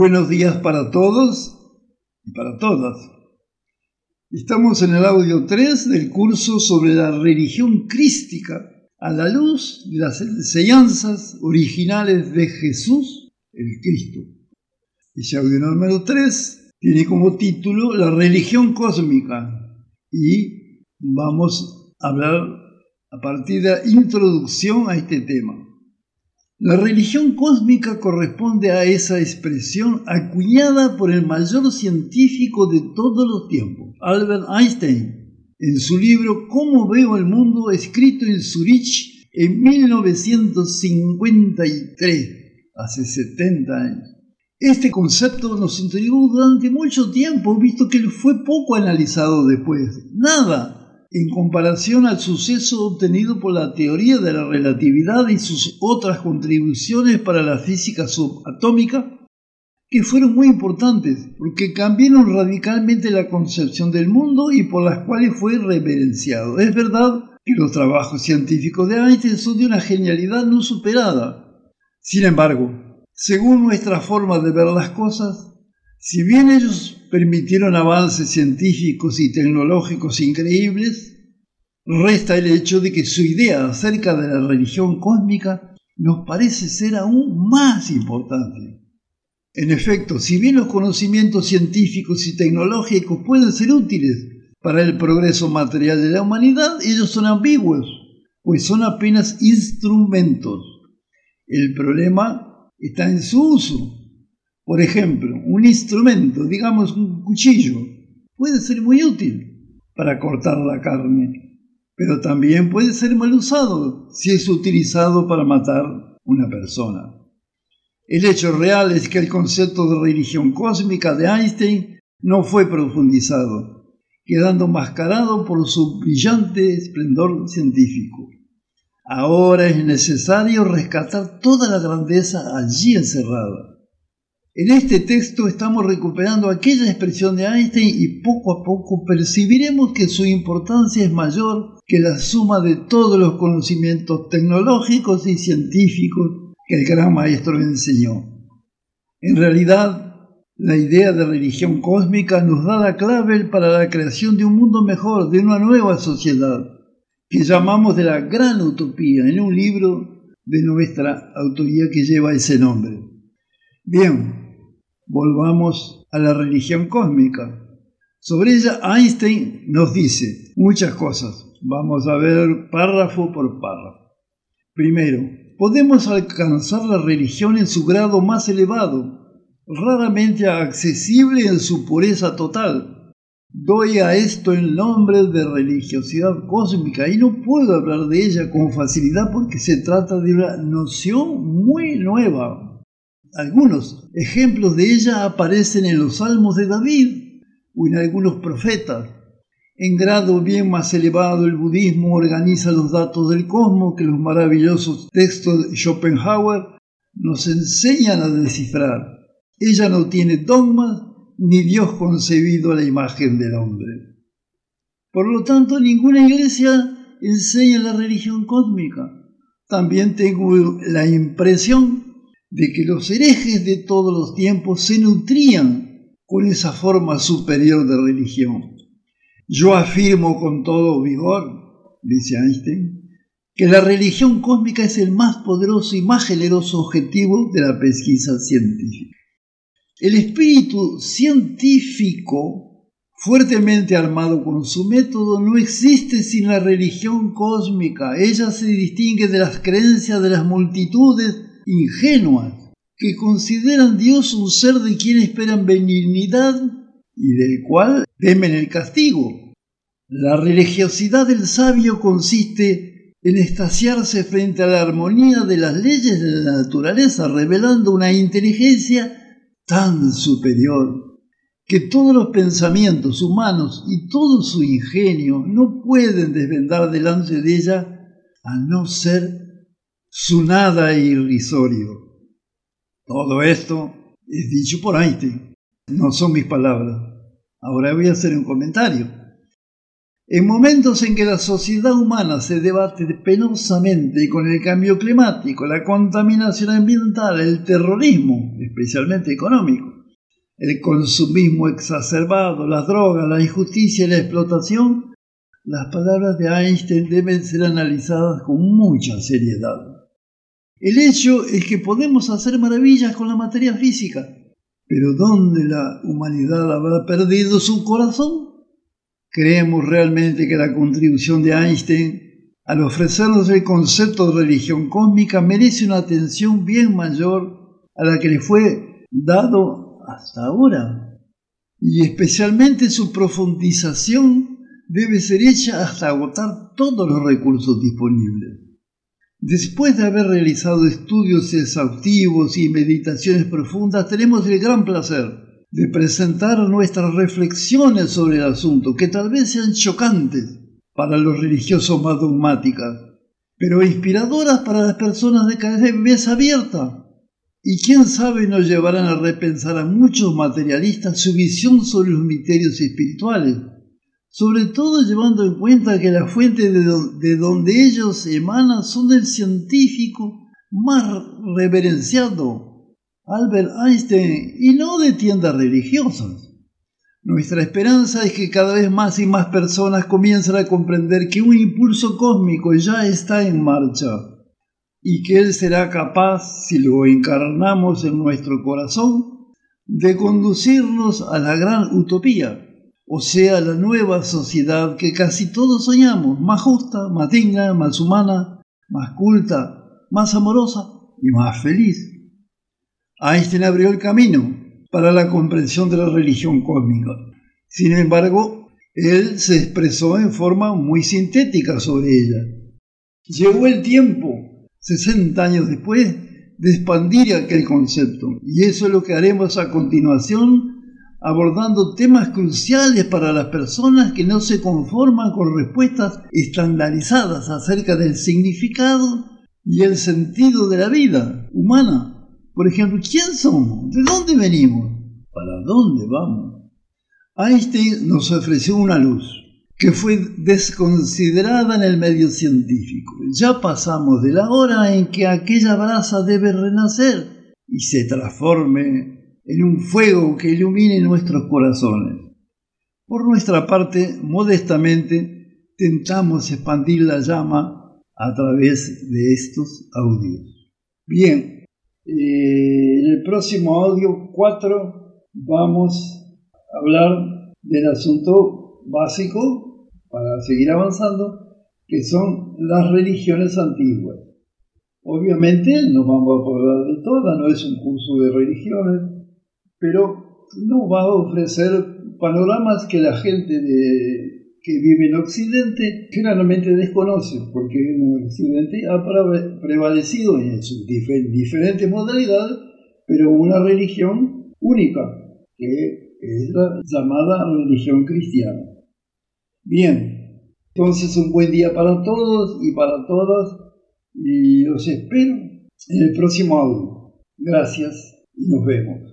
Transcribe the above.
Buenos días para todos y para todas. Estamos en el audio 3 del curso sobre la religión crística a la luz de las enseñanzas originales de Jesús, el Cristo. Ese audio número 3 tiene como título La religión cósmica y vamos a hablar a partir de la introducción a este tema. La religión cósmica corresponde a esa expresión acuñada por el mayor científico de todos los tiempos, Albert Einstein, en su libro Cómo veo el mundo, escrito en Zurich en 1953, hace 70 años. Este concepto nos intrigó durante mucho tiempo, visto que fue poco analizado después. Nada en comparación al suceso obtenido por la teoría de la relatividad y sus otras contribuciones para la física subatómica, que fueron muy importantes porque cambiaron radicalmente la concepción del mundo y por las cuales fue reverenciado. Es verdad que los trabajos científicos de Einstein son de una genialidad no superada. Sin embargo, según nuestra forma de ver las cosas, si bien ellos permitieron avances científicos y tecnológicos increíbles, resta el hecho de que su idea acerca de la religión cósmica nos parece ser aún más importante. En efecto, si bien los conocimientos científicos y tecnológicos pueden ser útiles para el progreso material de la humanidad, ellos son ambiguos, pues son apenas instrumentos. El problema está en su uso. Por ejemplo, un instrumento, digamos un cuchillo, puede ser muy útil para cortar la carne, pero también puede ser mal usado si es utilizado para matar una persona. El hecho real es que el concepto de religión cósmica de Einstein no fue profundizado, quedando mascarado por su brillante esplendor científico. Ahora es necesario rescatar toda la grandeza allí encerrada. En este texto estamos recuperando aquella expresión de Einstein y poco a poco percibiremos que su importancia es mayor que la suma de todos los conocimientos tecnológicos y científicos que el gran maestro enseñó. En realidad, la idea de religión cósmica nos da la clave para la creación de un mundo mejor, de una nueva sociedad, que llamamos de la gran utopía en un libro de nuestra autoría que lleva ese nombre. Bien, volvamos a la religión cósmica. Sobre ella Einstein nos dice muchas cosas. Vamos a ver párrafo por párrafo. Primero, podemos alcanzar la religión en su grado más elevado, raramente accesible en su pureza total. Doy a esto el nombre de religiosidad cósmica y no puedo hablar de ella con facilidad porque se trata de una noción muy nueva, algunos ejemplos de ella aparecen en los salmos de David o en algunos profetas. En grado bien más elevado, el budismo organiza los datos del cosmos que los maravillosos textos de Schopenhauer nos enseñan a descifrar. Ella no tiene dogmas ni Dios concebido a la imagen del hombre. Por lo tanto, ninguna iglesia enseña la religión cósmica. También tengo la impresión de que los herejes de todos los tiempos se nutrían con esa forma superior de religión. Yo afirmo con todo vigor, dice Einstein, que la religión cósmica es el más poderoso y más generoso objetivo de la pesquisa científica. El espíritu científico, fuertemente armado con su método, no existe sin la religión cósmica. Ella se distingue de las creencias de las multitudes ingenuas que consideran Dios un ser de quien esperan benignidad y del cual temen el castigo. La religiosidad del sabio consiste en estasiarse frente a la armonía de las leyes de la naturaleza, revelando una inteligencia tan superior que todos los pensamientos humanos y todo su ingenio no pueden desvendar delante de ella a no ser su nada irrisorio. Todo esto es dicho por Einstein, no son mis palabras. Ahora voy a hacer un comentario. En momentos en que la sociedad humana se debate penosamente con el cambio climático, la contaminación ambiental, el terrorismo, especialmente económico, el consumismo exacerbado, las drogas, la injusticia y la explotación, las palabras de Einstein deben ser analizadas con mucha seriedad. El hecho es que podemos hacer maravillas con la materia física, pero ¿dónde la humanidad habrá perdido su corazón? ¿Creemos realmente que la contribución de Einstein al ofrecernos el concepto de religión cósmica merece una atención bien mayor a la que le fue dado hasta ahora? Y especialmente su profundización debe ser hecha hasta agotar todos los recursos disponibles. Después de haber realizado estudios exhaustivos y meditaciones profundas, tenemos el gran placer de presentar nuestras reflexiones sobre el asunto, que tal vez sean chocantes para los religiosos más dogmáticas, pero inspiradoras para las personas de cabeza abierta. Y quién sabe nos llevarán a repensar a muchos materialistas su visión sobre los misterios espirituales, sobre todo llevando en cuenta que la fuente de, de donde ellos emanan son del científico más reverenciado Albert Einstein y no de tiendas religiosas. Nuestra esperanza es que cada vez más y más personas comiencen a comprender que un impulso cósmico ya está en marcha y que Él será capaz, si lo encarnamos en nuestro corazón, de conducirnos a la gran utopía, o sea, la nueva sociedad que casi todos soñamos, más justa, más digna, más humana, más culta, más amorosa y más feliz. Einstein abrió el camino para la comprensión de la religión cósmica. Sin embargo, él se expresó en forma muy sintética sobre ella. Llegó el tiempo, 60 años después, de expandir aquel concepto. Y eso es lo que haremos a continuación, abordando temas cruciales para las personas que no se conforman con respuestas estandarizadas acerca del significado y el sentido de la vida humana. Por ejemplo, ¿quién somos? ¿De dónde venimos? ¿Para dónde vamos? Einstein nos ofreció una luz que fue desconsiderada en el medio científico. Ya pasamos de la hora en que aquella brasa debe renacer y se transforme en un fuego que ilumine nuestros corazones. Por nuestra parte, modestamente, tentamos expandir la llama a través de estos audios. Bien, eh, en el próximo audio 4 vamos a hablar del asunto básico para seguir avanzando, que son las religiones antiguas. Obviamente no vamos a hablar de todas, no es un curso de religiones, pero nos va a ofrecer panoramas que la gente de que vive en Occidente generalmente desconoce, porque en Occidente ha prevalecido en sus diferentes modalidades, pero una religión única, que es la llamada religión cristiana. Bien, entonces un buen día para todos y para todas, y los espero en el próximo audio. Gracias y nos vemos.